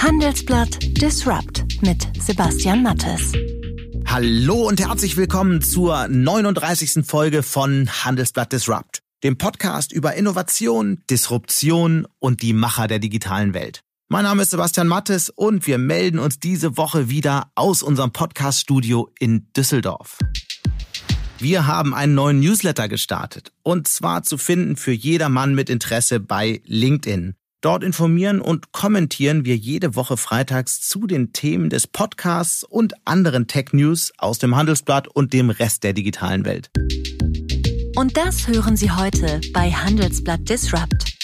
Handelsblatt Disrupt mit Sebastian Mattes. Hallo und herzlich willkommen zur 39. Folge von Handelsblatt Disrupt, dem Podcast über Innovation, Disruption und die Macher der digitalen Welt. Mein Name ist Sebastian Mattes und wir melden uns diese Woche wieder aus unserem Podcaststudio in Düsseldorf. Wir haben einen neuen Newsletter gestartet und zwar zu finden für jedermann mit Interesse bei LinkedIn. Dort informieren und kommentieren wir jede Woche freitags zu den Themen des Podcasts und anderen Tech-News aus dem Handelsblatt und dem Rest der digitalen Welt. Und das hören Sie heute bei Handelsblatt Disrupt.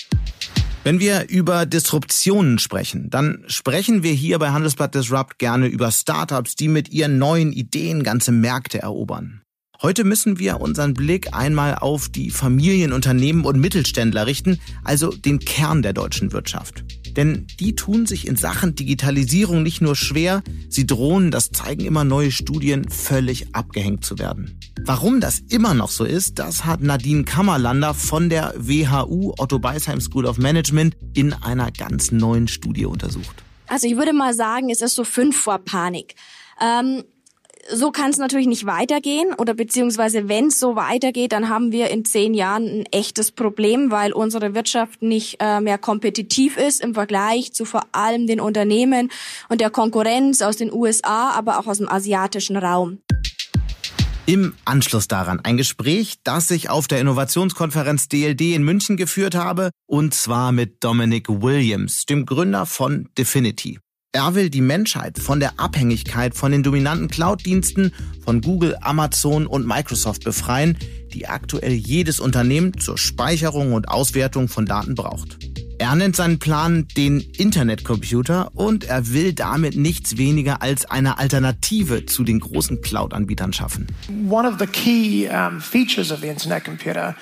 Wenn wir über Disruptionen sprechen, dann sprechen wir hier bei Handelsblatt Disrupt gerne über Startups, die mit ihren neuen Ideen ganze Märkte erobern. Heute müssen wir unseren Blick einmal auf die Familienunternehmen und Mittelständler richten, also den Kern der deutschen Wirtschaft. Denn die tun sich in Sachen Digitalisierung nicht nur schwer, sie drohen, das zeigen immer neue Studien, völlig abgehängt zu werden. Warum das immer noch so ist, das hat Nadine Kammerlander von der WHU Otto Beisheim School of Management in einer ganz neuen Studie untersucht. Also ich würde mal sagen, es ist so fünf vor Panik. Ähm, so kann es natürlich nicht weitergehen oder beziehungsweise wenn es so weitergeht, dann haben wir in zehn Jahren ein echtes Problem, weil unsere Wirtschaft nicht äh, mehr kompetitiv ist im Vergleich zu vor allem den Unternehmen und der Konkurrenz aus den USA, aber auch aus dem asiatischen Raum. Im Anschluss daran ein Gespräch, das ich auf der Innovationskonferenz DLD in München geführt habe, und zwar mit Dominic Williams, dem Gründer von Definity. Er will die Menschheit von der Abhängigkeit von den dominanten Cloud-Diensten von Google, Amazon und Microsoft befreien, die aktuell jedes Unternehmen zur Speicherung und Auswertung von Daten braucht. Er nennt seinen Plan den Internetcomputer und er will damit nichts weniger als eine Alternative zu den großen Cloud-Anbietern schaffen. One of the key um, features of the Internet computer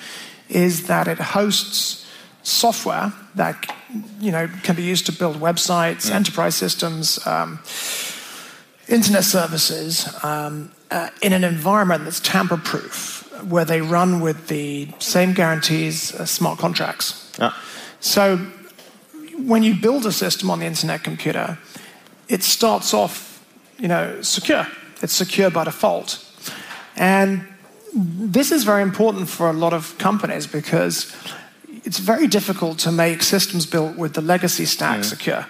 is that it hosts software that you know can be used to build websites, mm. enterprise systems, um, internet services um, uh, in an environment that's tamper-proof, where they run with the same guarantees as smart contracts. Yeah. So when you build a system on the internet computer, it starts off, you know, secure. It's secure by default, and this is very important for a lot of companies because it's very difficult to make systems built with the legacy stack mhm. secure.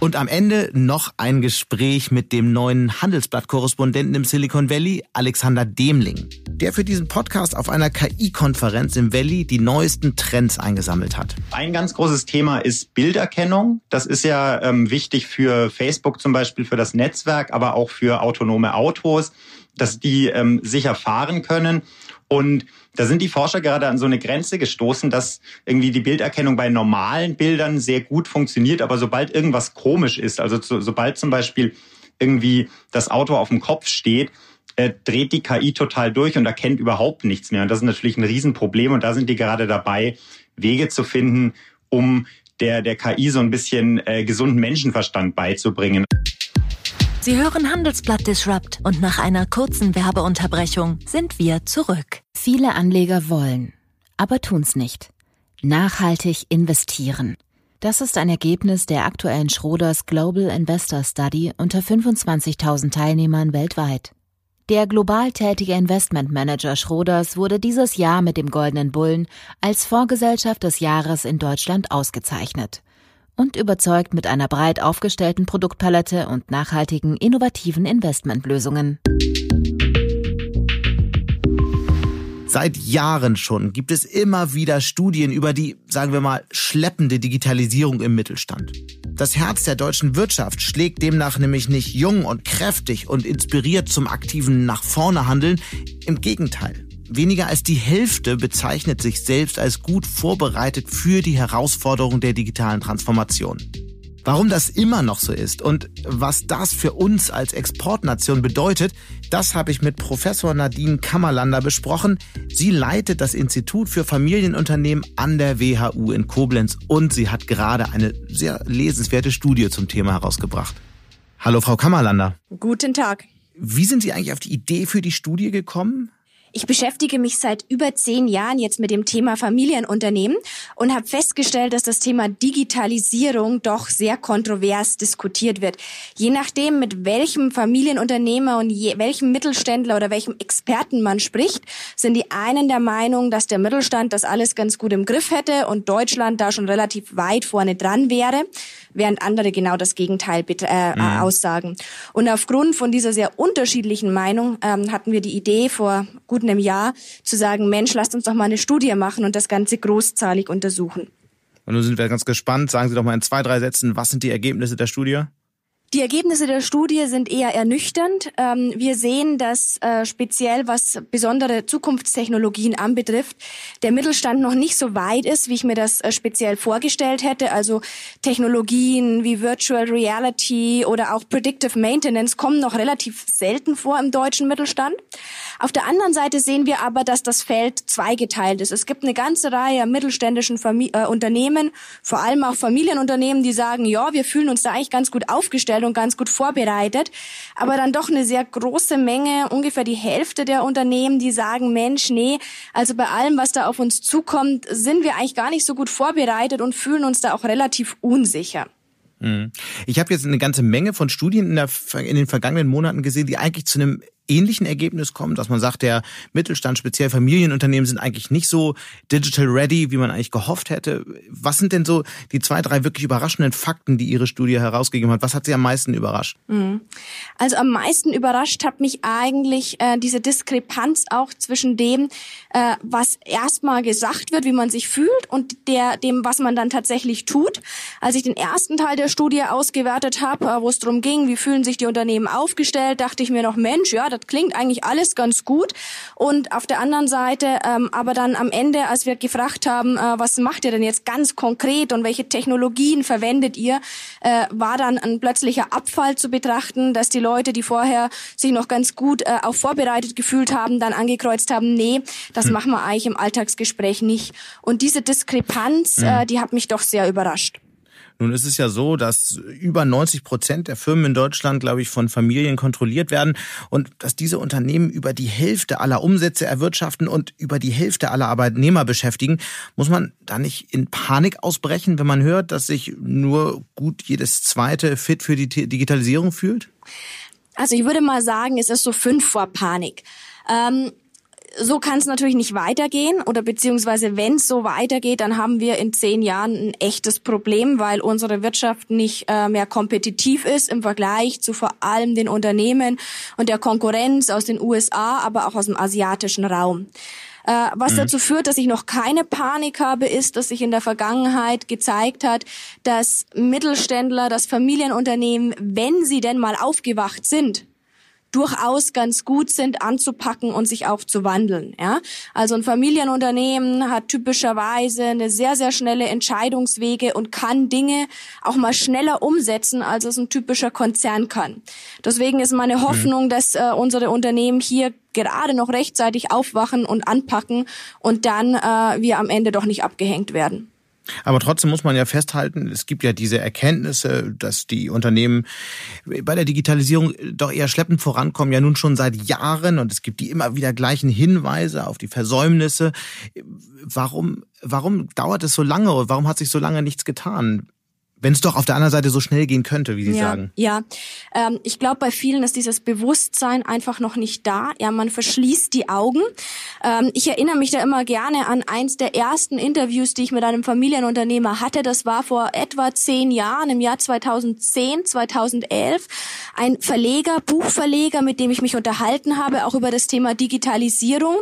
Und am Ende noch ein Gespräch mit dem neuen Handelsblatt-Korrespondenten im Silicon Valley, Alexander Demling, der für diesen Podcast auf einer KI-Konferenz im Valley die neuesten Trends eingesammelt hat. Ein ganz großes Thema ist Bilderkennung. Das ist ja ähm, wichtig für Facebook zum Beispiel, für das Netzwerk, aber auch für autonome Autos, dass die ähm, sicher fahren können. Und da sind die Forscher gerade an so eine Grenze gestoßen, dass irgendwie die Bilderkennung bei normalen Bildern sehr gut funktioniert, aber sobald irgendwas komisch ist, also zu, sobald zum Beispiel irgendwie das Auto auf dem Kopf steht, äh, dreht die KI total durch und erkennt überhaupt nichts mehr. Und das ist natürlich ein Riesenproblem und da sind die gerade dabei, Wege zu finden, um der, der KI so ein bisschen äh, gesunden Menschenverstand beizubringen. Sie hören Handelsblatt Disrupt und nach einer kurzen Werbeunterbrechung sind wir zurück. Viele Anleger wollen, aber tun's nicht. Nachhaltig investieren. Das ist ein Ergebnis der aktuellen Schroders Global Investor Study unter 25.000 Teilnehmern weltweit. Der global tätige Investmentmanager Schroders wurde dieses Jahr mit dem Goldenen Bullen als Vorgesellschaft des Jahres in Deutschland ausgezeichnet und überzeugt mit einer breit aufgestellten Produktpalette und nachhaltigen, innovativen Investmentlösungen. Seit Jahren schon gibt es immer wieder Studien über die, sagen wir mal, schleppende Digitalisierung im Mittelstand. Das Herz der deutschen Wirtschaft schlägt demnach nämlich nicht jung und kräftig und inspiriert zum aktiven Nach vorne Handeln. Im Gegenteil. Weniger als die Hälfte bezeichnet sich selbst als gut vorbereitet für die Herausforderung der digitalen Transformation. Warum das immer noch so ist und was das für uns als Exportnation bedeutet, das habe ich mit Professor Nadine Kammerlander besprochen. Sie leitet das Institut für Familienunternehmen an der WHU in Koblenz und sie hat gerade eine sehr lesenswerte Studie zum Thema herausgebracht. Hallo, Frau Kammerlander. Guten Tag. Wie sind Sie eigentlich auf die Idee für die Studie gekommen? Ich beschäftige mich seit über zehn Jahren jetzt mit dem Thema Familienunternehmen und habe festgestellt, dass das Thema Digitalisierung doch sehr kontrovers diskutiert wird. Je nachdem, mit welchem Familienunternehmer und je, welchem Mittelständler oder welchem Experten man spricht, sind die einen der Meinung, dass der Mittelstand das alles ganz gut im Griff hätte und Deutschland da schon relativ weit vorne dran wäre, während andere genau das Gegenteil äh, mhm. aussagen. Und aufgrund von dieser sehr unterschiedlichen Meinung ähm, hatten wir die Idee vor gut einem Jahr zu sagen, Mensch, lasst uns doch mal eine Studie machen und das Ganze großzahlig untersuchen. Und nun sind wir ganz gespannt. Sagen Sie doch mal in zwei, drei Sätzen, was sind die Ergebnisse der Studie? Die Ergebnisse der Studie sind eher ernüchternd. Ähm, wir sehen, dass äh, speziell was besondere Zukunftstechnologien anbetrifft, der Mittelstand noch nicht so weit ist, wie ich mir das äh, speziell vorgestellt hätte. Also Technologien wie Virtual Reality oder auch Predictive Maintenance kommen noch relativ selten vor im deutschen Mittelstand. Auf der anderen Seite sehen wir aber, dass das Feld zweigeteilt ist. Es gibt eine ganze Reihe mittelständischen Famili äh, Unternehmen, vor allem auch Familienunternehmen, die sagen, ja, wir fühlen uns da eigentlich ganz gut aufgestellt und ganz gut vorbereitet. Aber dann doch eine sehr große Menge, ungefähr die Hälfte der Unternehmen, die sagen, Mensch, nee, also bei allem, was da auf uns zukommt, sind wir eigentlich gar nicht so gut vorbereitet und fühlen uns da auch relativ unsicher. Mhm. Ich habe jetzt eine ganze Menge von Studien in, der, in, den vergangenen Monaten gesehen, die eigentlich zu einem ähnlichen Ergebnis kommen, dass man sagt, der Mittelstand, speziell Familienunternehmen sind eigentlich nicht so digital ready, wie man eigentlich gehofft hätte. Was sind denn so die zwei, drei wirklich überraschenden Fakten, die Ihre Studie herausgegeben hat? Was hat Sie am meisten überrascht? Mhm. Also am meisten überrascht hat mich eigentlich äh, diese Diskrepanz auch zwischen dem, äh, was erstmal gesagt wird, wie man sich fühlt und der, dem, was man dann tatsächlich tut. Als ich den ersten Teil der Studie ausgewertet habe, äh, wo es darum ging, wie fühlen sich die Unternehmen aufgestellt, dachte ich mir noch, Mensch, ja, das klingt eigentlich alles ganz gut. Und auf der anderen Seite, ähm, aber dann am Ende, als wir gefragt haben, äh, was macht ihr denn jetzt ganz konkret und welche Technologien verwendet ihr, äh, war dann ein plötzlicher Abfall zu betrachten, dass die Leute, die vorher sich noch ganz gut äh, auch vorbereitet gefühlt haben, dann angekreuzt haben, nee, das hm. machen wir eigentlich im Alltagsgespräch nicht. Und diese Diskrepanz, hm. äh, die hat mich doch sehr überrascht. Nun ist es ja so, dass über 90 Prozent der Firmen in Deutschland, glaube ich, von Familien kontrolliert werden und dass diese Unternehmen über die Hälfte aller Umsätze erwirtschaften und über die Hälfte aller Arbeitnehmer beschäftigen. Muss man da nicht in Panik ausbrechen, wenn man hört, dass sich nur gut jedes zweite fit für die Digitalisierung fühlt? Also ich würde mal sagen, es ist so fünf vor Panik. Ähm so kann es natürlich nicht weitergehen oder beziehungsweise wenn es so weitergeht, dann haben wir in zehn Jahren ein echtes Problem, weil unsere Wirtschaft nicht äh, mehr kompetitiv ist im Vergleich zu vor allem den Unternehmen und der Konkurrenz aus den USA, aber auch aus dem asiatischen Raum. Äh, was mhm. dazu führt, dass ich noch keine Panik habe, ist, dass sich in der Vergangenheit gezeigt hat, dass Mittelständler, dass Familienunternehmen, wenn sie denn mal aufgewacht sind, durchaus ganz gut sind, anzupacken und sich auch zu wandeln. Ja? Also ein Familienunternehmen hat typischerweise eine sehr, sehr schnelle Entscheidungswege und kann Dinge auch mal schneller umsetzen, als es ein typischer Konzern kann. Deswegen ist meine Hoffnung, mhm. dass äh, unsere Unternehmen hier gerade noch rechtzeitig aufwachen und anpacken und dann äh, wir am Ende doch nicht abgehängt werden. Aber trotzdem muss man ja festhalten, es gibt ja diese Erkenntnisse, dass die Unternehmen bei der Digitalisierung doch eher schleppend vorankommen, ja nun schon seit Jahren und es gibt die immer wieder gleichen Hinweise auf die Versäumnisse. Warum, warum dauert es so lange? Warum hat sich so lange nichts getan? Wenn es doch auf der anderen Seite so schnell gehen könnte, wie Sie ja, sagen. Ja, ähm, ich glaube, bei vielen ist dieses Bewusstsein einfach noch nicht da. Ja, man verschließt die Augen. Ähm, ich erinnere mich da immer gerne an eins der ersten Interviews, die ich mit einem Familienunternehmer hatte. Das war vor etwa zehn Jahren, im Jahr 2010, 2011. Ein Verleger, Buchverleger, mit dem ich mich unterhalten habe, auch über das Thema Digitalisierung.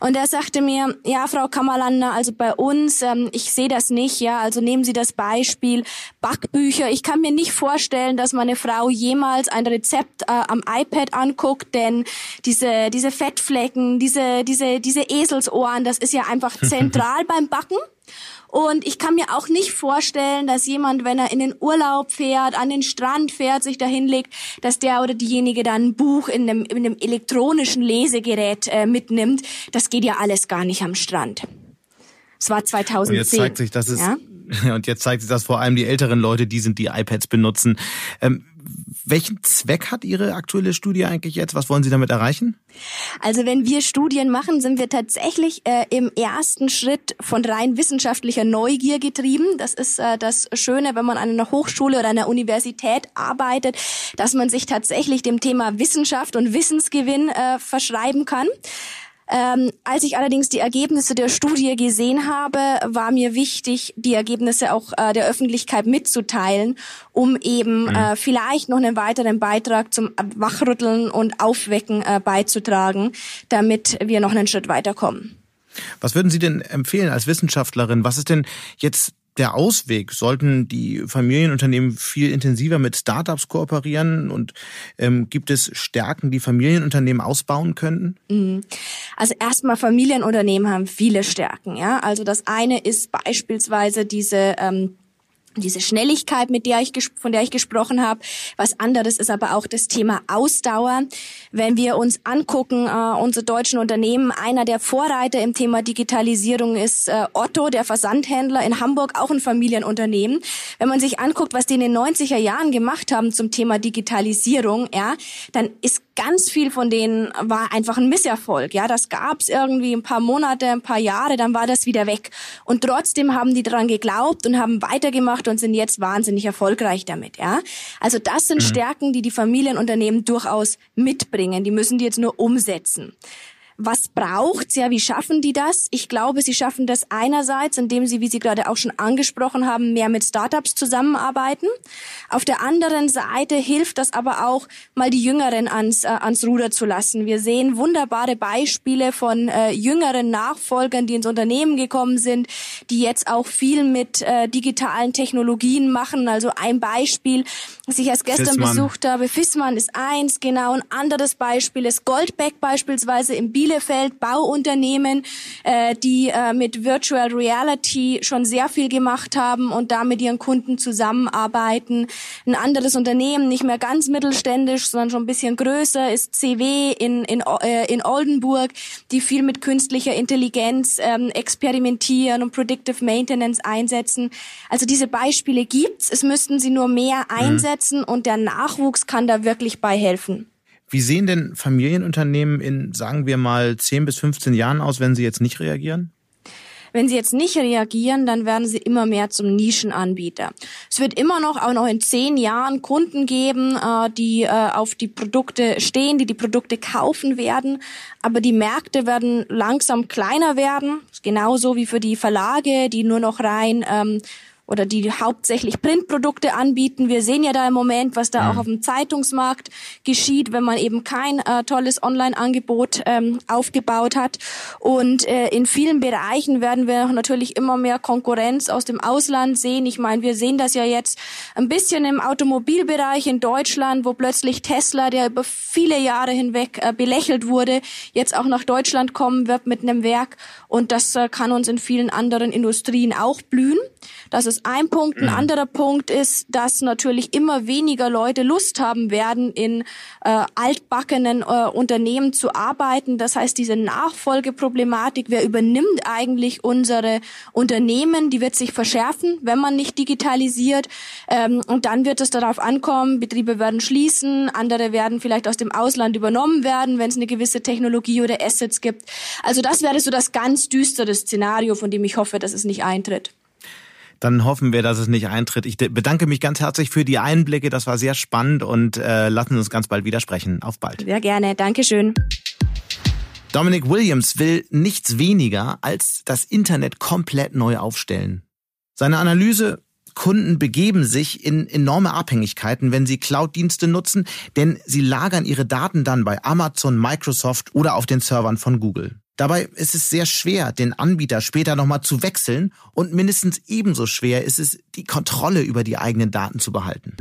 Und er sagte mir, ja, Frau Kammerlander, also bei uns, ähm, ich sehe das nicht, ja, also nehmen Sie das Beispiel Backbücher. Ich kann mir nicht vorstellen, dass meine Frau jemals ein Rezept äh, am iPad anguckt, denn diese, diese Fettflecken, diese, diese, diese Eselsohren, das ist ja einfach zentral beim Backen. Und ich kann mir auch nicht vorstellen, dass jemand, wenn er in den Urlaub fährt, an den Strand fährt, sich da hinlegt, dass der oder diejenige dann ein Buch in einem, in einem elektronischen Lesegerät äh, mitnimmt. Das geht ja alles gar nicht am Strand. Es war 2010. Und jetzt zeigt sich, dass es ja? und jetzt zeigt sich, dass vor allem die älteren Leute die sind, die iPads benutzen. Ähm, welchen Zweck hat Ihre aktuelle Studie eigentlich jetzt? Was wollen Sie damit erreichen? Also wenn wir Studien machen, sind wir tatsächlich äh, im ersten Schritt von rein wissenschaftlicher Neugier getrieben. Das ist äh, das Schöne, wenn man an einer Hochschule oder einer Universität arbeitet, dass man sich tatsächlich dem Thema Wissenschaft und Wissensgewinn äh, verschreiben kann. Ähm, als ich allerdings die Ergebnisse der Studie gesehen habe, war mir wichtig, die Ergebnisse auch äh, der Öffentlichkeit mitzuteilen, um eben mhm. äh, vielleicht noch einen weiteren Beitrag zum Wachrütteln und Aufwecken äh, beizutragen, damit wir noch einen Schritt weiterkommen. Was würden Sie denn empfehlen als Wissenschaftlerin? Was ist denn jetzt der Ausweg? Sollten die Familienunternehmen viel intensiver mit Startups kooperieren? Und ähm, gibt es Stärken, die Familienunternehmen ausbauen könnten? Mhm. Also erstmal Familienunternehmen haben viele Stärken. Ja, also das eine ist beispielsweise diese ähm, diese Schnelligkeit, mit der ich von der ich gesprochen habe. Was anderes ist aber auch das Thema Ausdauer. Wenn wir uns angucken, äh, unsere deutschen Unternehmen, einer der Vorreiter im Thema Digitalisierung ist äh, Otto, der Versandhändler in Hamburg, auch ein Familienunternehmen. Wenn man sich anguckt, was die in den 90er Jahren gemacht haben zum Thema Digitalisierung, ja, dann ist ganz viel von denen war einfach ein Misserfolg. Ja, das gab's irgendwie ein paar Monate, ein paar Jahre, dann war das wieder weg. Und trotzdem haben die daran geglaubt und haben weitergemacht gemacht und sind jetzt wahnsinnig erfolgreich damit, ja. Also das sind mhm. Stärken, die die Familienunternehmen durchaus mitbringen. Die müssen die jetzt nur umsetzen. Was braucht's? Ja, wie schaffen die das? Ich glaube, sie schaffen das einerseits, indem sie, wie Sie gerade auch schon angesprochen haben, mehr mit Startups zusammenarbeiten. Auf der anderen Seite hilft das aber auch, mal die Jüngeren ans, äh, ans Ruder zu lassen. Wir sehen wunderbare Beispiele von äh, jüngeren Nachfolgern, die ins Unternehmen gekommen sind, die jetzt auch viel mit äh, digitalen Technologien machen. Also ein Beispiel, was ich erst gestern Fissmann. besucht habe. Fissmann ist eins, genau. Ein anderes Beispiel ist Goldbeck beispielsweise im Bielefeld Bauunternehmen, äh, die äh, mit Virtual Reality schon sehr viel gemacht haben und da mit ihren Kunden zusammenarbeiten. Ein anderes Unternehmen, nicht mehr ganz mittelständisch, sondern schon ein bisschen größer, ist CW in, in, äh, in Oldenburg, die viel mit künstlicher Intelligenz ähm, experimentieren und Predictive Maintenance einsetzen. Also diese Beispiele gibt's. Es müssten sie nur mehr mhm. einsetzen mhm. und der Nachwuchs kann da wirklich bei helfen. Wie sehen denn Familienunternehmen in, sagen wir mal, 10 bis 15 Jahren aus, wenn sie jetzt nicht reagieren? Wenn sie jetzt nicht reagieren, dann werden sie immer mehr zum Nischenanbieter. Es wird immer noch, auch noch in zehn Jahren Kunden geben, äh, die äh, auf die Produkte stehen, die die Produkte kaufen werden. Aber die Märkte werden langsam kleiner werden. Genauso wie für die Verlage, die nur noch rein ähm, oder die hauptsächlich Printprodukte anbieten. Wir sehen ja da im Moment, was da mhm. auch auf dem Zeitungsmarkt geschieht, wenn man eben kein äh, tolles Online-Angebot ähm, aufgebaut hat. Und äh, in vielen Bereichen werden wir natürlich immer mehr Konkurrenz aus dem Ausland sehen. Ich meine, wir sehen das ja jetzt ein bisschen im Automobilbereich in Deutschland, wo plötzlich Tesla, der über viele Jahre hinweg äh, belächelt wurde, jetzt auch nach Deutschland kommen wird mit einem Werk. Und das äh, kann uns in vielen anderen Industrien auch blühen. Das ist ein Punkt. Ein mhm. anderer Punkt ist, dass natürlich immer weniger Leute Lust haben werden, in äh, altbackenen äh, Unternehmen zu arbeiten. Das heißt, diese Nachfolgeproblematik, wer übernimmt eigentlich unsere Unternehmen, die wird sich verschärfen, wenn man nicht digitalisiert. Ähm, und dann wird es darauf ankommen, Betriebe werden schließen, andere werden vielleicht aus dem Ausland übernommen werden, wenn es eine gewisse Technologie oder Assets gibt. Also das wäre so das ganz düstere Szenario, von dem ich hoffe, dass es nicht eintritt dann hoffen wir, dass es nicht eintritt. Ich bedanke mich ganz herzlich für die Einblicke. Das war sehr spannend und äh, lassen uns ganz bald wieder sprechen. Auf bald. Sehr gerne. Dankeschön. Dominic Williams will nichts weniger als das Internet komplett neu aufstellen. Seine Analyse Kunden begeben sich in enorme Abhängigkeiten, wenn sie Cloud-Dienste nutzen, denn sie lagern ihre Daten dann bei Amazon, Microsoft oder auf den Servern von Google. Dabei ist es sehr schwer, den Anbieter später nochmal zu wechseln und mindestens ebenso schwer ist es, die Kontrolle über die eigenen Daten zu behalten.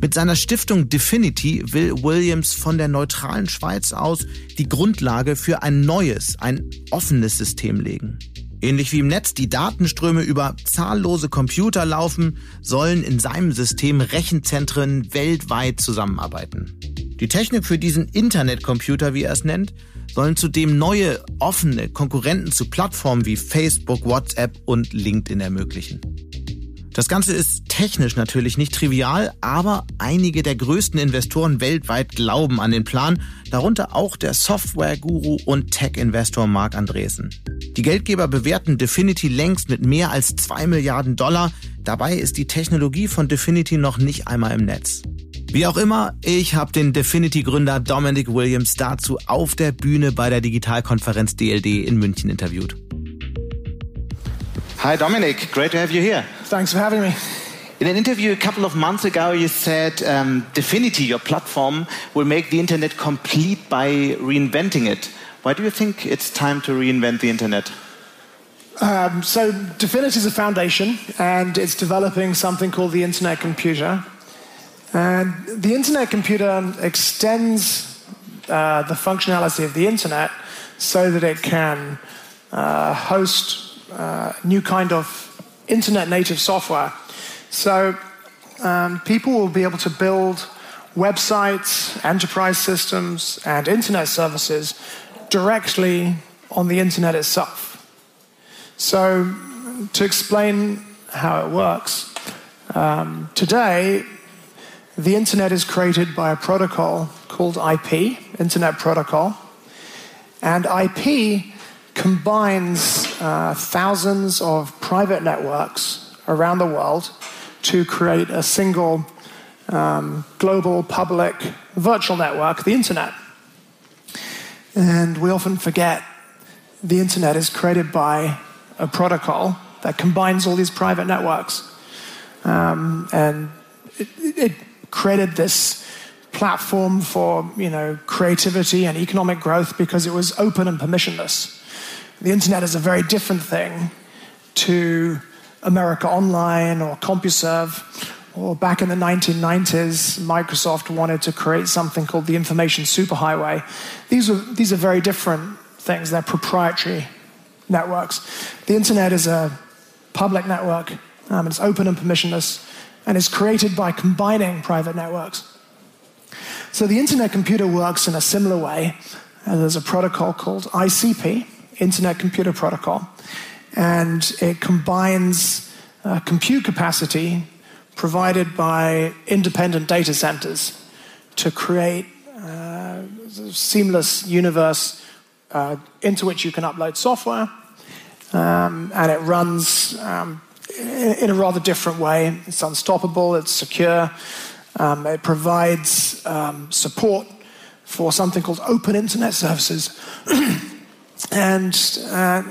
Mit seiner Stiftung Definity will Williams von der neutralen Schweiz aus die Grundlage für ein neues, ein offenes System legen. Ähnlich wie im Netz die Datenströme über zahllose Computer laufen, sollen in seinem System Rechenzentren weltweit zusammenarbeiten. Die Technik für diesen Internetcomputer, wie er es nennt, sollen zudem neue, offene Konkurrenten zu Plattformen wie Facebook, WhatsApp und LinkedIn ermöglichen. Das Ganze ist technisch natürlich nicht trivial, aber einige der größten Investoren weltweit glauben an den Plan, darunter auch der Software-Guru und Tech-Investor Mark Andresen. Die Geldgeber bewerten Definity längst mit mehr als zwei Milliarden Dollar. Dabei ist die Technologie von Definity noch nicht einmal im Netz. Wie auch immer, ich habe den Definity-Gründer Dominic Williams dazu auf der Bühne bei der Digitalkonferenz DLD in München interviewt. Hi, Dominic. Great to have you here. Thanks for having me. In an interview a couple of months ago, you said um, Definity, your platform, will make the internet complete by reinventing it. Why do you think it's time to reinvent the internet? Um, so, Definity is a foundation, and it's developing something called the Internet Computer. And the Internet Computer extends uh, the functionality of the Internet so that it can uh, host uh, new kind of internet native software. So um, people will be able to build websites, enterprise systems, and internet services directly on the internet itself. So, to explain how it works, um, today the internet is created by a protocol called IP, Internet Protocol, and IP combines uh, thousands of private networks around the world to create a single um, global public virtual network, the internet. And we often forget the internet is created by a protocol that combines all these private networks. Um, and it, it created this platform for you know creativity and economic growth because it was open and permissionless. The internet is a very different thing to America Online or CompuServe. Or back in the 1990s, Microsoft wanted to create something called the Information Superhighway. These are, these are very different things. They're proprietary networks. The internet is a public network. Um, it's open and permissionless, and is created by combining private networks. So the internet computer works in a similar way. Uh, there's a protocol called ICP, Internet Computer Protocol, and it combines uh, compute capacity provided by independent data centers to create uh, a seamless universe uh, into which you can upload software, um, and it runs um, in, a rather different way. It's unstoppable, it's secure, um, it provides um, support for something called open internet services. And uh,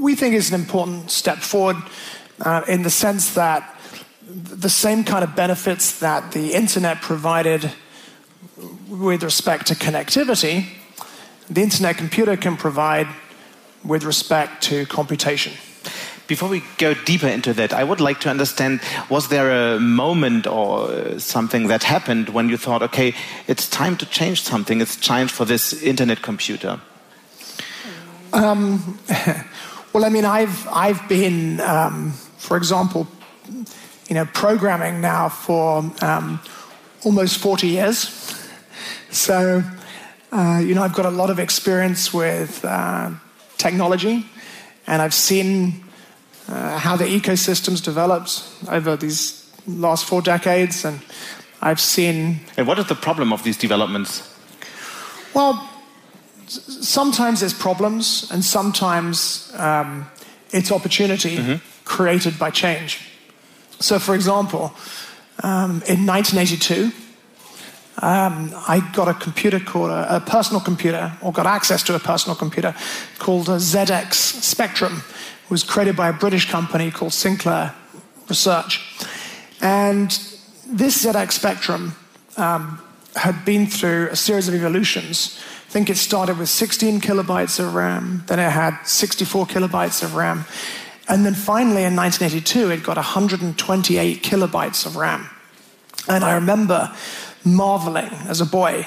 we think it's an important step forward uh, in the sense that the same kind of benefits that the internet provided with respect to connectivity, the internet computer can provide with respect to computation. Before we go deeper into that, I would like to understand was there a moment or something that happened when you thought, okay, it's time to change something, it's time for this internet computer? Um, well, I mean, I've I've been, um, for example, you know, programming now for um, almost forty years. So, uh, you know, I've got a lot of experience with uh, technology, and I've seen uh, how the ecosystems developed over these last four decades, and I've seen. And what is the problem of these developments? Well, sometimes there's problems, and sometimes um, it's opportunity mm-hmm. created by change. So, for example, um, in 1982, um, I got a computer called a, a, personal computer, or got access to a personal computer called a ZX Spectrum. Was created by a British company called Sinclair Research. And this ZX Spectrum um, had been through a series of evolutions I think it started with 16 kilobytes of RAM, then it had 64 kilobytes of RAM, and then finally in 1982 it got 128 kilobytes of RAM. And I remember marveling as a boy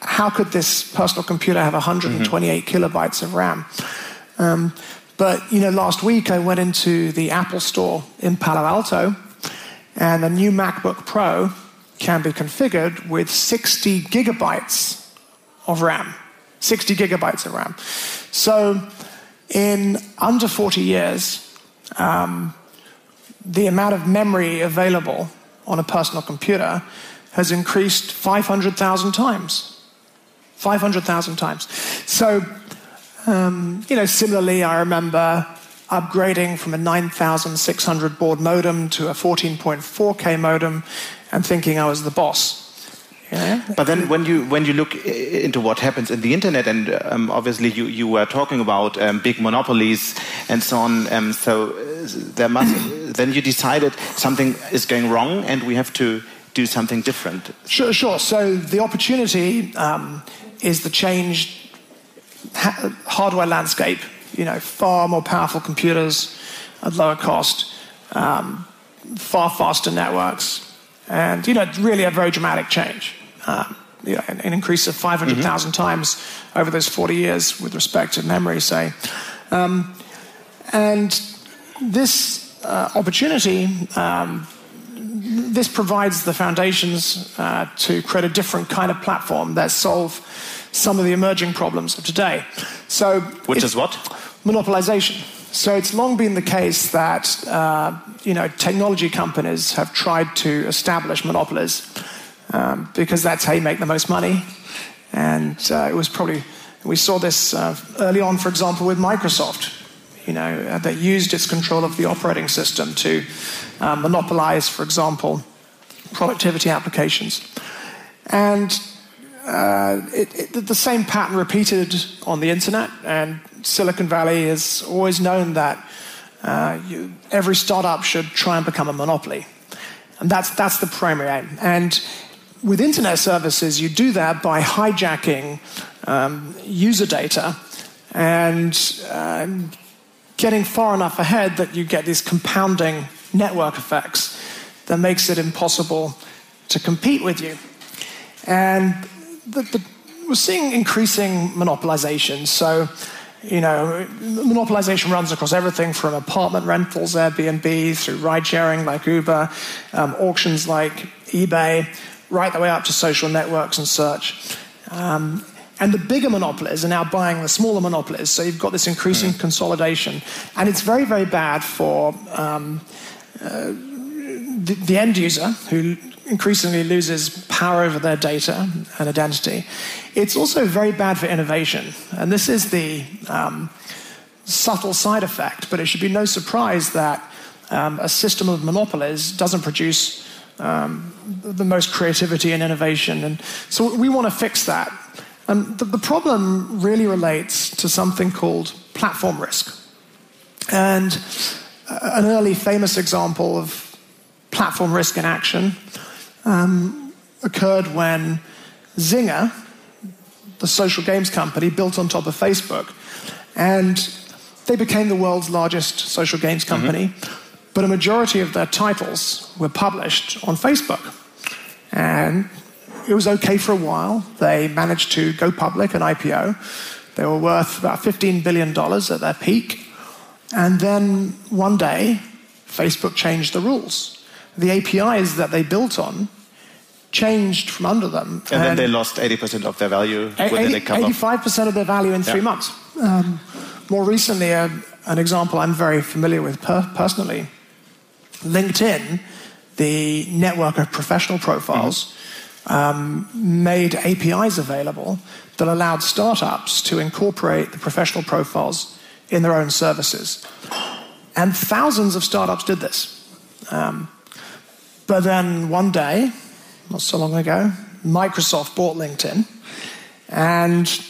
how could this personal computer have 128 mm-hmm. kilobytes of RAM? Um, but you know, last week I went into the Apple Store in Palo Alto, and the new MacBook Pro can be configured with 60 gigabytes of RAM, 60 gigabytes of RAM. So in under 40 years, um, the amount of memory available on a personal computer has increased 500,000 times. 500,000 times. So, um, you know, similarly, I remember upgrading from a 9600 board modem to a 14.4K modem and thinking I was the boss. Yeah. But then, when you when you look into what happens in the internet, and um, obviously you, you were talking about um, big monopolies and so on, um, so uh, there must then you decided something is going wrong, and we have to do something different. Sure, sure. So the opportunity um, is the changed ha hardware landscape. You know, far more powerful computers at lower cost, um, far faster networks, and you know, really a very dramatic change. Um, you know, an, an, increase of 500,000 mm-hmm. times over those 40 years with respect to memory, say. Um, and this uh, opportunity, um, this provides the foundations uh, to create a different kind of platform that solve some of the emerging problems of today. So, which is what? Monopolization. So it's long been the case that uh, you know technology companies have tried to establish monopolies um, because that's how you make the most money. And uh, it was probably, we saw this uh, early on, for example, with Microsoft, you know, uh, that used its control of the operating system to uh, monopolize, for example, productivity applications. And uh, it, it, the same pattern repeated on the internet, and Silicon Valley has always known that uh, you, every startup should try and become a monopoly. And that's, that's the primary aim. And with internet services, you do that by hijacking um, user data and uh, getting far enough ahead that you get these compounding network effects that makes it impossible to compete with you. And the, the, we're seeing increasing monopolization. So, you know, monopolization runs across everything from apartment rentals, Airbnb, through ride sharing like Uber, um, auctions like eBay right the way up to social networks and search. Um, and the bigger monopolies are now buying the smaller monopolies. So you've got this increasing mm. consolidation. And it's very, very bad for um, uh, the, the, end user who increasingly loses power over their data and identity. It's also very bad for innovation. And this is the um, subtle side effect, but it should be no surprise that um, a system of monopolies doesn't produce um, the most creativity and innovation. And so we want to fix that. And the, the problem really relates to something called platform risk. And an early famous example of platform risk in action um, occurred when Zynga, the social games company, built on top of Facebook. And they became the world's largest social games company. Mm-hmm but a majority of their titles were published on Facebook. And it was okay for a while. They managed to go public, an IPO. They were worth about $15 billion at their peak. And then one day, Facebook changed the rules. The APIs that they built on changed from under them. And, and then they lost 80% of their value within 80, 85% of their value in three yeah. months. Um, more recently, uh, an example I'm very familiar with per- personally LinkedIn, the network of professional profiles, mm-hmm. um, made APIs available that allowed startups to incorporate the professional profiles in their own services. And thousands of startups did this. Um, but then one day, not so long ago, Microsoft bought LinkedIn and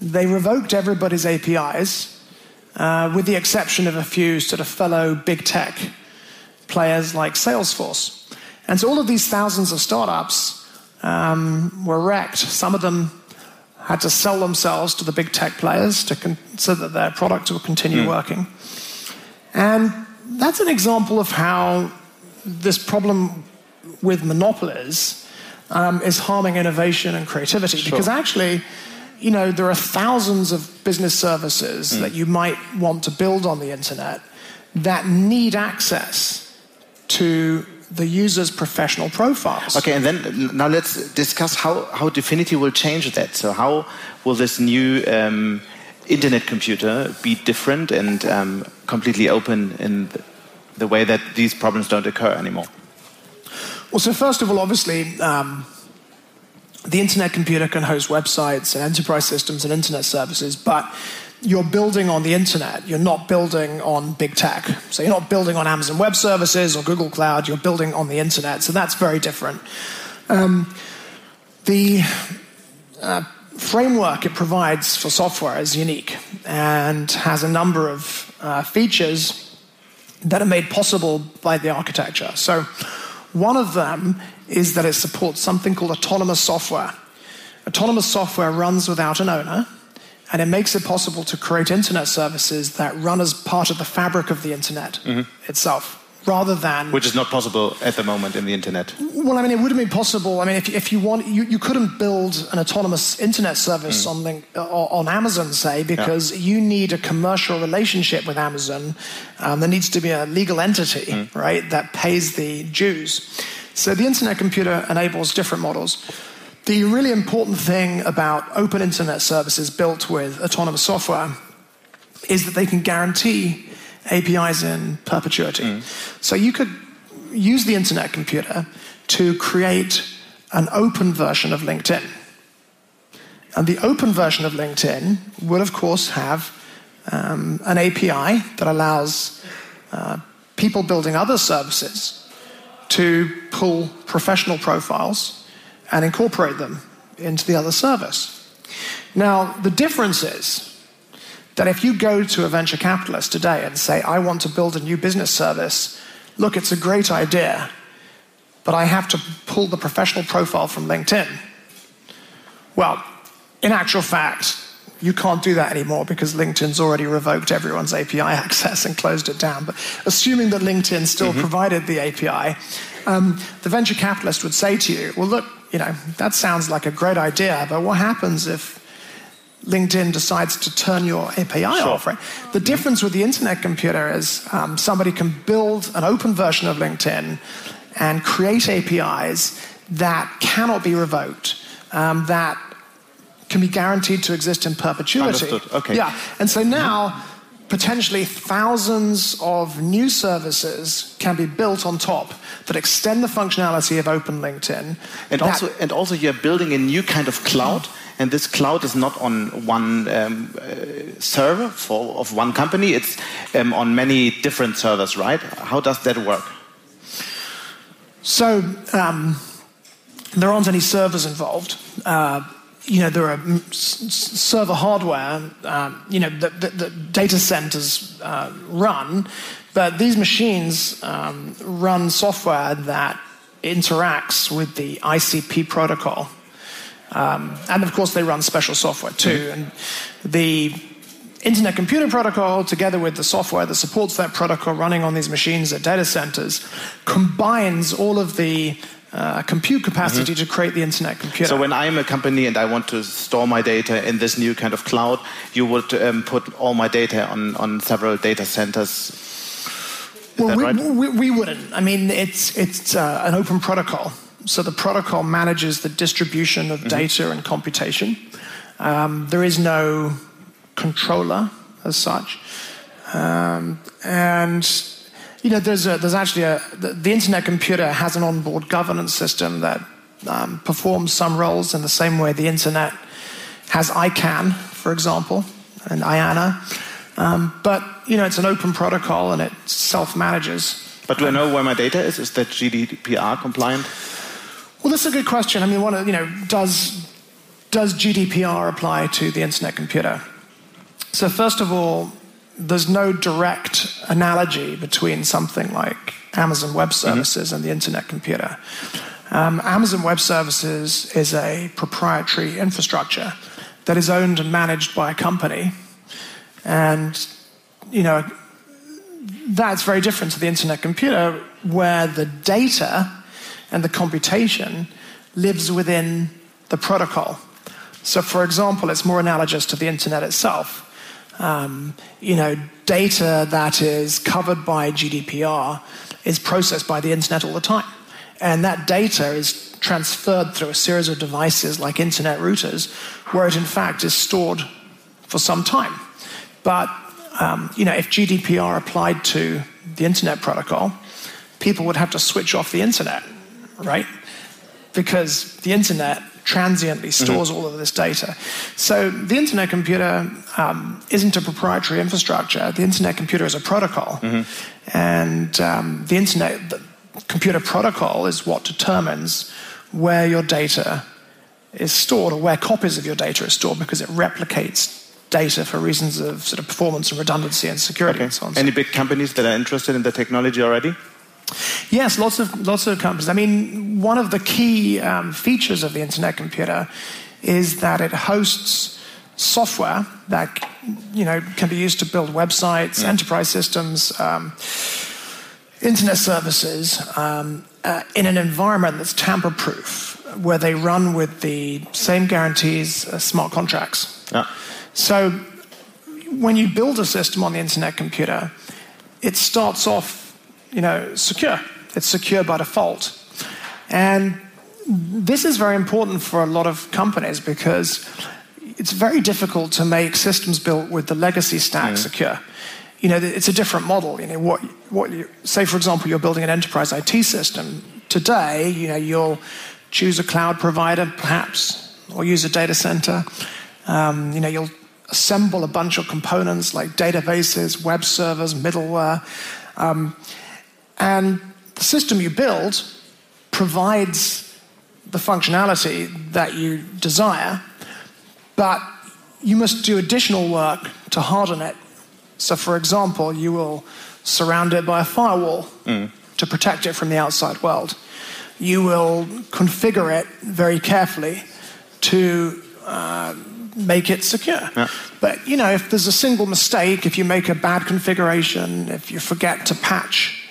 they revoked everybody's APIs, uh, with the exception of a few sort of fellow big tech players like Salesforce. And so all of these thousands of startups um, were wrecked. Some of them had to sell themselves to the big tech players to con- so that their products would continue mm. working. And that's an example of how this problem with monopolies um, is harming innovation and creativity. Sure. Because actually, you know, there are thousands of business services mm. that you might want to build on the internet that need access to the user's professional profiles. Okay, and then now let's discuss how, how Dfinity will change that. So, how will this new um, internet computer be different and um, completely open in the way that these problems don't occur anymore? Well, so first of all, obviously, um, the internet computer can host websites and enterprise systems and internet services, but you're building on the internet. You're not building on big tech. So you're not building on Amazon Web Services or Google Cloud. You're building on the internet. So that's very different. Um, the uh, framework it provides for software is unique and has a number of uh, features that are made possible by the architecture. So one of them is that it supports something called autonomous software. Autonomous software runs without an owner and it makes it possible to create internet services that run as part of the fabric of the internet mm-hmm. itself rather than which is not possible at the moment in the internet well i mean it would have been possible i mean if, if you want you, you couldn't build an autonomous internet service mm. on uh, on amazon say because yeah. you need a commercial relationship with amazon um, there needs to be a legal entity mm. right that pays the dues so the internet computer enables different models the really important thing about open internet services built with autonomous software is that they can guarantee APIs in perpetuity. Mm. So you could use the internet computer to create an open version of LinkedIn. And the open version of LinkedIn will, of course, have um, an API that allows uh, people building other services to pull professional profiles and incorporate them into the other service. Now, the difference is that if you go to a venture capitalist today and say, I want to build a new business service, look, it's a great idea, but I have to pull the professional profile from LinkedIn. Well, in actual fact, you can't do that anymore because LinkedIn's already revoked everyone's API access and closed it down. But assuming that LinkedIn still mm-hmm. provided the API, um, the venture capitalist would say to you, well, look, you know, that sounds like a great idea, but what happens if LinkedIn decides to turn your API sure. off, right? The difference with the internet computer is um, somebody can build an open version of LinkedIn and create APIs that cannot be revoked, um, that can be guaranteed to exist in perpetuity. Understood. Okay. Yeah. And so now, potentially thousands of new services can be built on top that extend the functionality of Open LinkedIn. And also, and also, you're building a new kind of cloud. And this cloud is not on one um, uh, server for, of one company, it's um, on many different servers, right? How does that work? So, um, there aren't any servers involved. Uh, you know, there are server hardware, um, you know, that, the data centers uh, run, but these machines um, run software that interacts with the ICP protocol. Um, and of course, they run special software too. Mm-hmm. And the Internet Computer Protocol, together with the software that supports that protocol running on these machines at data centers, combines all of the uh, compute capacity mm-hmm. to create the internet computer. So when I'm a company and I want to store my data in this new kind of cloud, you would um, put all my data on, on several data centers. Is well, we, right? we, we, wouldn't. I mean, it's, it's uh, an open protocol. So the protocol manages the distribution of mm-hmm. data and computation. Um, there is no controller as such. Um, and you know, there's, a, there's actually a, the, the, internet computer has an onboard governance system that um, performs some roles in the same way the internet has ICANN, for example, and IANA. Um, but, you know, it's an open protocol and it self-manages. But do I know where my data is? Is that GDPR compliant? Well, that's a good question. I mean, one, of, you know, does, does GDPR apply to the internet computer? So first of all, there's no direct analogy between something like Amazon Web mm-hmm. Services mm-hmm. and the Internet Computer. Um, Amazon Web Services is a proprietary infrastructure that is owned and managed by a company. And, you know, that's very different to the Internet Computer, where the data and the computation lives within the protocol. So, for example, it's more analogous to the Internet itself um, you know, data that is covered by GDPR is processed by the internet all the time. And that data is transferred through a series of devices like internet routers, where it in fact is stored for some time. But um, you know, if GDPR applied to the internet protocol, people would have to switch off the internet, right? Because the internet transiently stores mm-hmm. all of this data. So the internet computer um, isn't a proprietary infrastructure. The internet computer is a protocol, mm-hmm. and um, the internet the computer protocol is what determines where your data is stored or where copies of your data are stored because it replicates data for reasons of sort of performance and redundancy and security okay. and so on. Any big companies that are interested in the technology already? Yes, lots of lots of companies. I mean, one of the key um, features of the internet computer is that it hosts software that you know can be used to build websites, enterprise systems, um, internet services um, uh, in an environment that's tamper-proof, where they run with the same guarantees as smart contracts. Yeah. So, when you build a system on the internet computer, it starts off you know, secure. It's secure by default. And this is very important for a lot of companies because it's very difficult to make systems built with the legacy stack mm. secure. You know, it's a different model. You know, what, what you, say, for example, you're building an enterprise IT system. Today, you know, you'll choose a cloud provider, perhaps, or use a data center. Um, you know, you'll assemble a bunch of components like databases, web servers, middleware. Um, and the system you build provides the functionality that you desire, but you must do additional work to harden it. So, for example, you will surround it by a firewall mm. to protect it from the outside world. You will configure it very carefully to uh, make it secure. Yeah. But you know, if there's a single mistake, if you make a bad configuration, if you forget to patch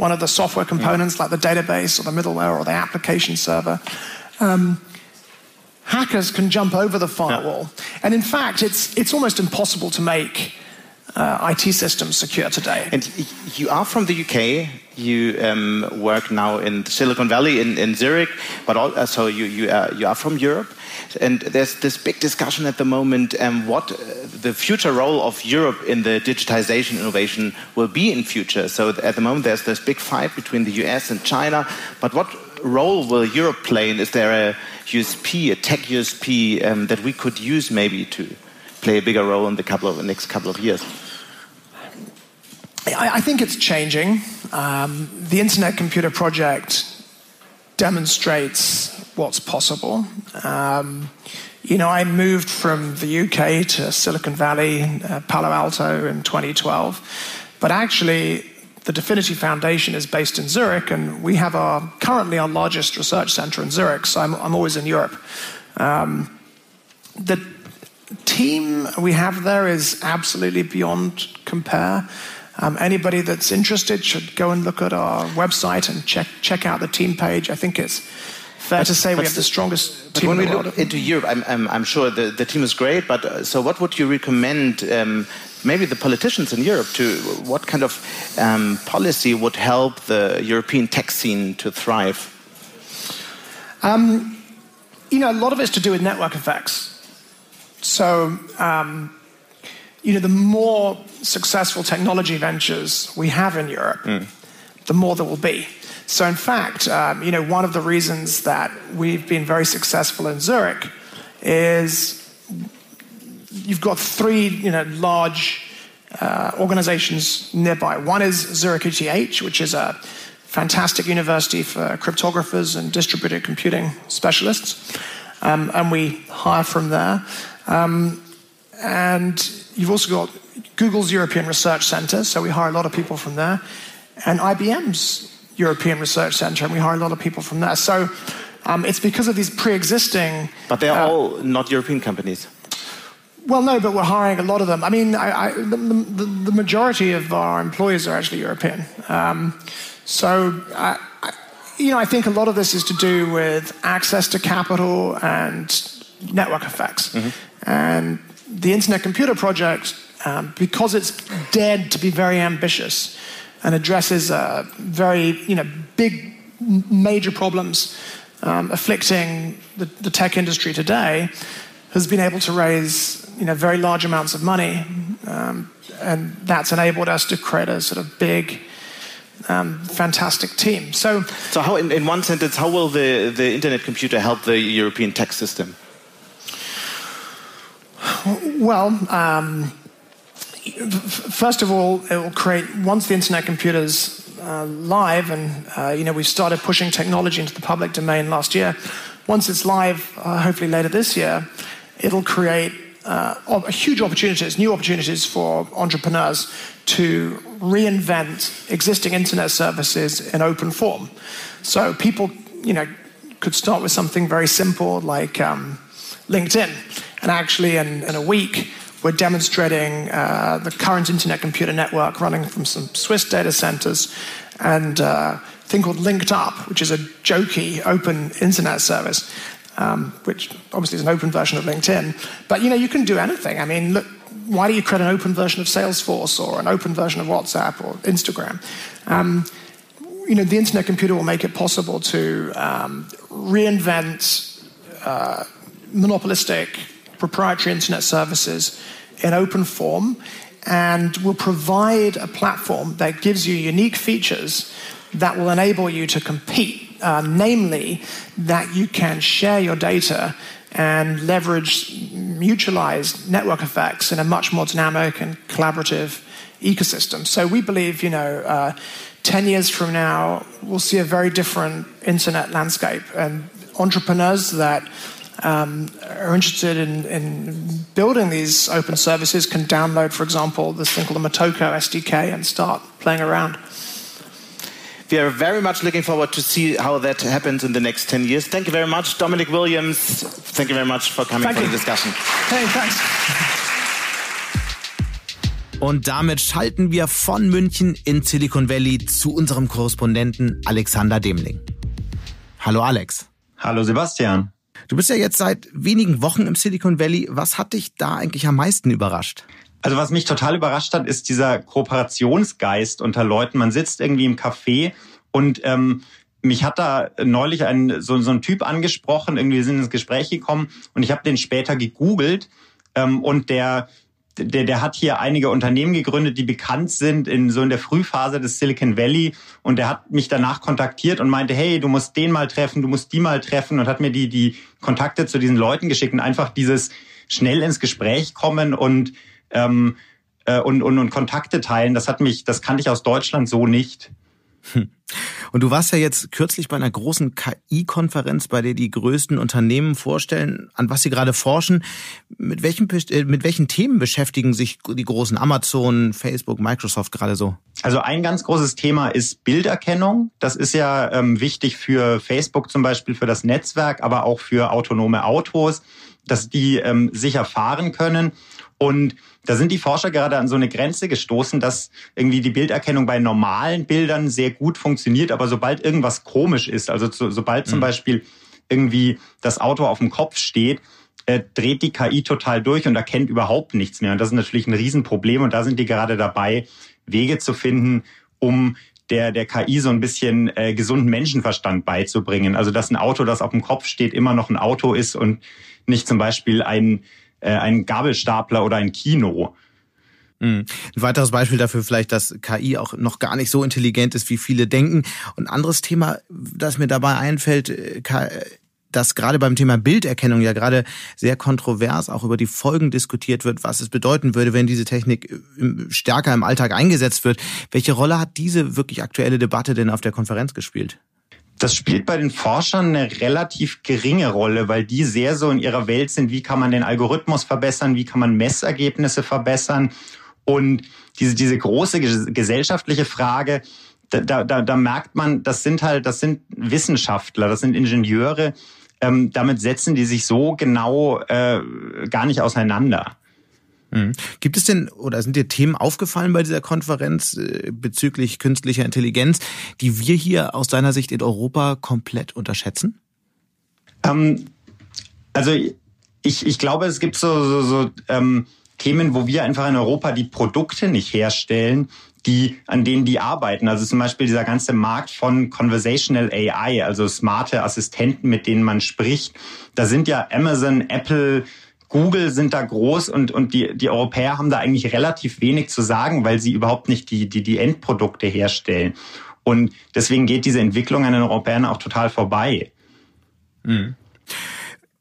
one of the software components like the database or the middleware or the application server. Um, hackers can jump over the firewall. Yeah. And in fact, it's, it's almost impossible to make uh, IT systems secure today. And you are from the UK. You um, work now in Silicon Valley in, in Zurich, but also so you you, uh, you are from Europe. And there's this big discussion at the moment um, what uh, the future role of Europe in the digitization innovation will be in future. So at the moment there's this big fight between the US and China. But what role will Europe play? And is there a USP, a tech USP um, that we could use maybe to play a bigger role in the couple of the next couple of years? I, I think it's changing. Um, the Internet Computer Project demonstrates what's possible. Um, you know, I moved from the UK to Silicon Valley, uh, Palo Alto in 2012. But actually, the Definity Foundation is based in Zurich, and we have our currently our largest research center in Zurich. So I'm, I'm always in Europe. Um, the team we have there is absolutely beyond compare. Um, anybody that's interested should go and look at our website and check check out the team page. I think it's fair to say we have the strongest team. But when we look into Europe, I'm, I'm, I'm, sure the, the team is great. But uh, so, what would you recommend? Um, maybe the politicians in Europe to what kind of um, policy would help the European tech scene to thrive? Um, you know, a lot of it's to do with network effects. So, um, you know, the more successful technology ventures we have in Europe, mm. the more there will be. So, in fact, um, you know, one of the reasons that we've been very successful in Zurich is you've got three, you know, large uh, organizations nearby. One is Zurich ETH, which is a fantastic university for cryptographers and distributed computing specialists, um, and we hire from there. Um, and you've also got Google's European Research Center, so we hire a lot of people from there, and IBM's European Research Center, and we hire a lot of people from there. So um, it's because of these pre-existing. But they're uh, all not European companies. Well, no, but we're hiring a lot of them. I mean, I, I, the, the, the, majority of our employees are actually European. Um, so, I, you know, I think a lot of this is to do with access to capital and network effects. Mm-hmm. And the Internet Computer Project, um, because it's dared to be very ambitious and addresses uh, very, you know, big, major problems um, afflicting the, the, tech industry today, has been able to raise, you know, very large amounts of money, um, and that's enabled us to create a sort of big um, fantastic team. So, so how, in, in one sentence, how will the, the internet computer help the European tech system? Well, um, first of all, it will create once the internet computer's uh, live, and uh, you know we've started pushing technology into the public domain last year. Once it's live, uh, hopefully later this year, it'll create uh, huge opportunities, new opportunities for entrepreneurs to reinvent existing internet services in open form. So people, you know, could start with something very simple like um, LinkedIn, and actually in, in a week we're demonstrating uh, the current internet computer network running from some Swiss data centers and uh, a thing called Linked Up, which is a jokey open internet service, um, which obviously is an open version of LinkedIn. But you know, you can do anything. I mean, look, why do you create an open version of Salesforce or an open version of WhatsApp or Instagram? Um, you know, the internet computer will make it possible to um, reinvent uh, monopolistic proprietary internet services in open form and will provide a platform that gives you unique features that will enable you to compete. Uh, namely, that you can share your data and leverage mutualized network effects in a much more dynamic and collaborative ecosystem. So we believe, you know, uh, 10 years from now, we'll see a very different internet landscape and entrepreneurs that um, are interested in, in, building these open services can download, for example, this thing called the Motoko SDK and start playing around. We are very much looking forward to see how that happens in the next 10 years. Thank you very much, Dominic Williams. Thank you very much for coming Thank for you. the discussion. Hey, thanks. Und damit schalten wir von München in Silicon Valley zu unserem Korrespondenten Alexander Demling. Hallo Alex. Hallo Sebastian. Du bist ja jetzt seit wenigen Wochen im Silicon Valley. Was hat dich da eigentlich am meisten überrascht? Also was mich total überrascht hat, ist dieser Kooperationsgeist unter Leuten. Man sitzt irgendwie im Café und ähm, mich hat da neulich ein, so, so ein Typ angesprochen, irgendwie sind ins Gespräch gekommen und ich habe den später gegoogelt ähm, und der der, der hat hier einige Unternehmen gegründet, die bekannt sind in so in der Frühphase des Silicon Valley und der hat mich danach kontaktiert und meinte, hey, du musst den mal treffen, du musst die mal treffen und hat mir die die Kontakte zu diesen Leuten geschickt und einfach dieses schnell ins Gespräch kommen und ähm, äh, und, und, und Kontakte teilen, das hat mich, das kannte ich aus Deutschland so nicht. Hm. Und du warst ja jetzt kürzlich bei einer großen KI-Konferenz, bei der die größten Unternehmen vorstellen, an was sie gerade forschen. Mit welchen, äh, mit welchen Themen beschäftigen sich die großen Amazon, Facebook, Microsoft gerade so? Also ein ganz großes Thema ist Bilderkennung. Das ist ja ähm, wichtig für Facebook zum Beispiel, für das Netzwerk, aber auch für autonome Autos, dass die ähm, sicher fahren können. Und da sind die Forscher gerade an so eine Grenze gestoßen, dass irgendwie die Bilderkennung bei normalen Bildern sehr gut funktioniert, aber sobald irgendwas komisch ist, also so, sobald zum mhm. Beispiel irgendwie das Auto auf dem Kopf steht, äh, dreht die KI total durch und erkennt überhaupt nichts mehr. Und das ist natürlich ein Riesenproblem. Und da sind die gerade dabei, Wege zu finden, um der, der KI so ein bisschen äh, gesunden Menschenverstand beizubringen. Also dass ein Auto, das auf dem Kopf steht, immer noch ein Auto ist und nicht zum Beispiel ein äh, ein Gabelstapler oder ein Kino. Mhm. Ein weiteres Beispiel dafür vielleicht, dass KI auch noch gar nicht so intelligent ist, wie viele denken. Und anderes Thema, das mir dabei einfällt, äh, dass gerade beim Thema Bilderkennung ja gerade sehr kontrovers auch über die Folgen diskutiert wird, was es bedeuten würde, wenn diese Technik äh, stärker im Alltag eingesetzt wird. Welche Rolle hat diese wirklich aktuelle Debatte denn auf der Konferenz gespielt? Das spielt bei den Forschern eine relativ geringe Rolle, weil die sehr so in ihrer Welt sind, wie kann man den Algorithmus verbessern, wie kann man Messergebnisse verbessern. Und diese, diese große gesellschaftliche Frage, da, da, da merkt man, das sind halt, das sind Wissenschaftler, das sind Ingenieure, ähm, damit setzen die sich so genau äh, gar nicht auseinander. Mhm. Gibt es denn oder sind dir Themen aufgefallen bei dieser Konferenz äh, bezüglich künstlicher Intelligenz, die wir hier aus deiner Sicht in Europa komplett unterschätzen? Ähm, also ich, ich glaube, es gibt so, so, so ähm, Themen, wo wir einfach in Europa die Produkte nicht herstellen, die, an denen die arbeiten. Also zum Beispiel dieser ganze Markt von Conversational AI, also smarte Assistenten, mit denen man spricht. Da sind ja Amazon, Apple, Google sind da groß und, und die, die Europäer haben da eigentlich relativ wenig zu sagen, weil sie überhaupt nicht die, die, die Endprodukte herstellen. Und deswegen geht diese Entwicklung an den Europäern auch total vorbei. Mhm.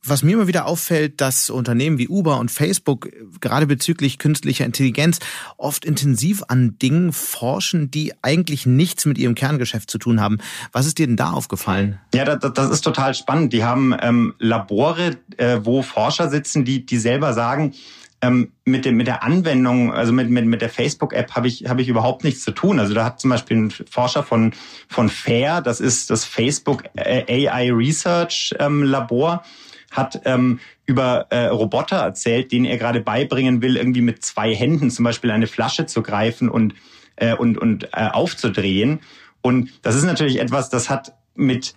Was mir immer wieder auffällt, dass Unternehmen wie Uber und Facebook gerade bezüglich künstlicher Intelligenz oft intensiv an Dingen forschen, die eigentlich nichts mit ihrem Kerngeschäft zu tun haben. Was ist dir denn da aufgefallen? Ja, das, das ist total spannend. Die haben ähm, Labore, äh, wo Forscher sitzen, die, die selber sagen, ähm, mit, dem, mit der Anwendung, also mit, mit, mit der Facebook-App habe ich, hab ich überhaupt nichts zu tun. Also da hat zum Beispiel ein Forscher von, von FAIR, das ist das Facebook AI Research ähm, Labor, hat ähm, über äh, Roboter erzählt, denen er gerade beibringen will, irgendwie mit zwei Händen zum Beispiel eine Flasche zu greifen und, äh, und, und äh, aufzudrehen. Und das ist natürlich etwas, das hat mit,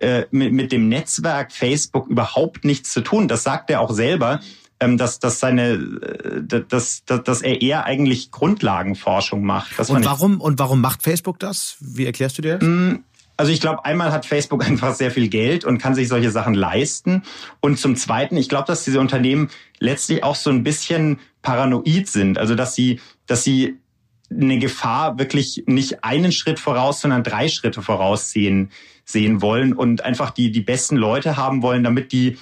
äh, mit, mit dem Netzwerk Facebook überhaupt nichts zu tun. Das sagt er auch selber, ähm, dass, dass, seine, äh, dass, dass, dass er eher eigentlich Grundlagenforschung macht. Und warum, und warum macht Facebook das? Wie erklärst du dir das? Also ich glaube, einmal hat Facebook einfach sehr viel Geld und kann sich solche Sachen leisten. Und zum Zweiten, ich glaube, dass diese Unternehmen letztlich auch so ein bisschen paranoid sind. Also dass sie, dass sie eine Gefahr wirklich nicht einen Schritt voraus, sondern drei Schritte voraus sehen, wollen und einfach die, die besten Leute haben wollen, damit die,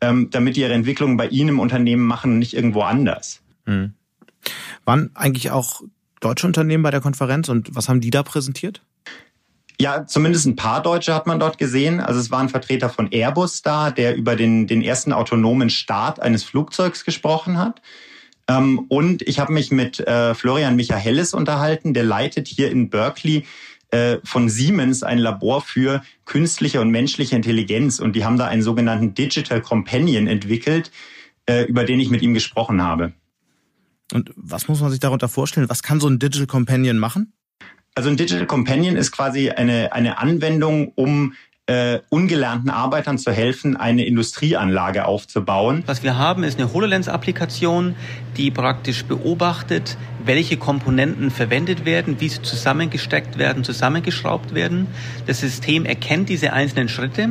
ähm, damit die ihre Entwicklung bei ihnen im Unternehmen machen und nicht irgendwo anders. Hm. Waren eigentlich auch deutsche Unternehmen bei der Konferenz und was haben die da präsentiert? Ja, zumindest ein paar Deutsche hat man dort gesehen. Also es war ein Vertreter von Airbus da, der über den, den ersten autonomen Start eines Flugzeugs gesprochen hat. Ähm, und ich habe mich mit äh, Florian Michaelis unterhalten, der leitet hier in Berkeley äh, von Siemens ein Labor für künstliche und menschliche Intelligenz. Und die haben da einen sogenannten Digital Companion entwickelt, äh, über den ich mit ihm gesprochen habe. Und was muss man sich darunter vorstellen? Was kann so ein Digital Companion machen? Also ein Digital Companion ist quasi eine, eine Anwendung, um äh, ungelernten Arbeitern zu helfen, eine Industrieanlage aufzubauen. Was wir haben, ist eine HoloLens-Applikation, die praktisch beobachtet, welche Komponenten verwendet werden, wie sie zusammengesteckt werden, zusammengeschraubt werden. Das System erkennt diese einzelnen Schritte,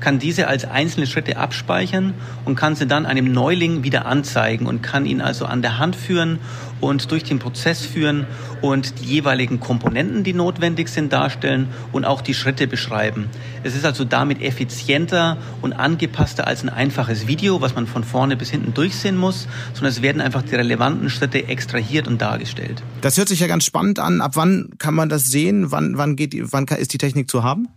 kann diese als einzelne Schritte abspeichern und kann sie dann einem Neuling wieder anzeigen und kann ihn also an der Hand führen und durch den Prozess führen und die jeweiligen Komponenten, die notwendig sind, darstellen und auch die Schritte beschreiben. Es ist also damit effizienter und angepasster als ein einfaches Video, was man von vorne bis hinten durchsehen muss, sondern es werden einfach die relevanten Schritte extrahiert und dargestellt. Das hört sich ja ganz spannend an. Ab wann kann man das sehen? Wann, wann, geht, wann ist die Technik zu haben?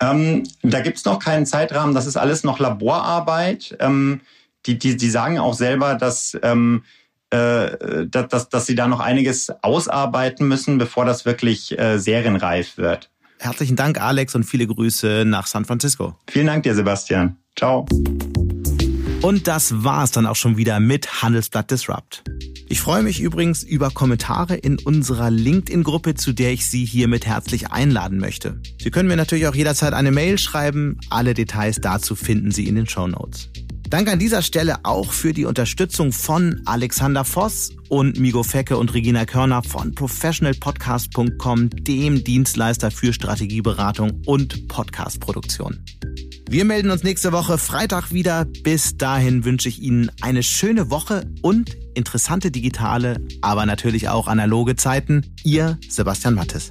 Ähm, da gibt's noch keinen Zeitrahmen. Das ist alles noch Laborarbeit. Ähm, die, die, die sagen auch selber, dass, ähm, äh, dass, dass, dass sie da noch einiges ausarbeiten müssen, bevor das wirklich äh, serienreif wird. Herzlichen Dank, Alex, und viele Grüße nach San Francisco. Vielen Dank dir, Sebastian. Ciao. Und das war's dann auch schon wieder mit Handelsblatt Disrupt. Ich freue mich übrigens über Kommentare in unserer LinkedIn-Gruppe, zu der ich Sie hiermit herzlich einladen möchte. Sie können mir natürlich auch jederzeit eine Mail schreiben. Alle Details dazu finden Sie in den Show Notes. Danke an dieser Stelle auch für die Unterstützung von Alexander Voss und Migo Fecke und Regina Körner von professionalpodcast.com, dem Dienstleister für Strategieberatung und Podcastproduktion. Wir melden uns nächste Woche Freitag wieder. Bis dahin wünsche ich Ihnen eine schöne Woche und interessante digitale, aber natürlich auch analoge Zeiten. Ihr Sebastian Mattes.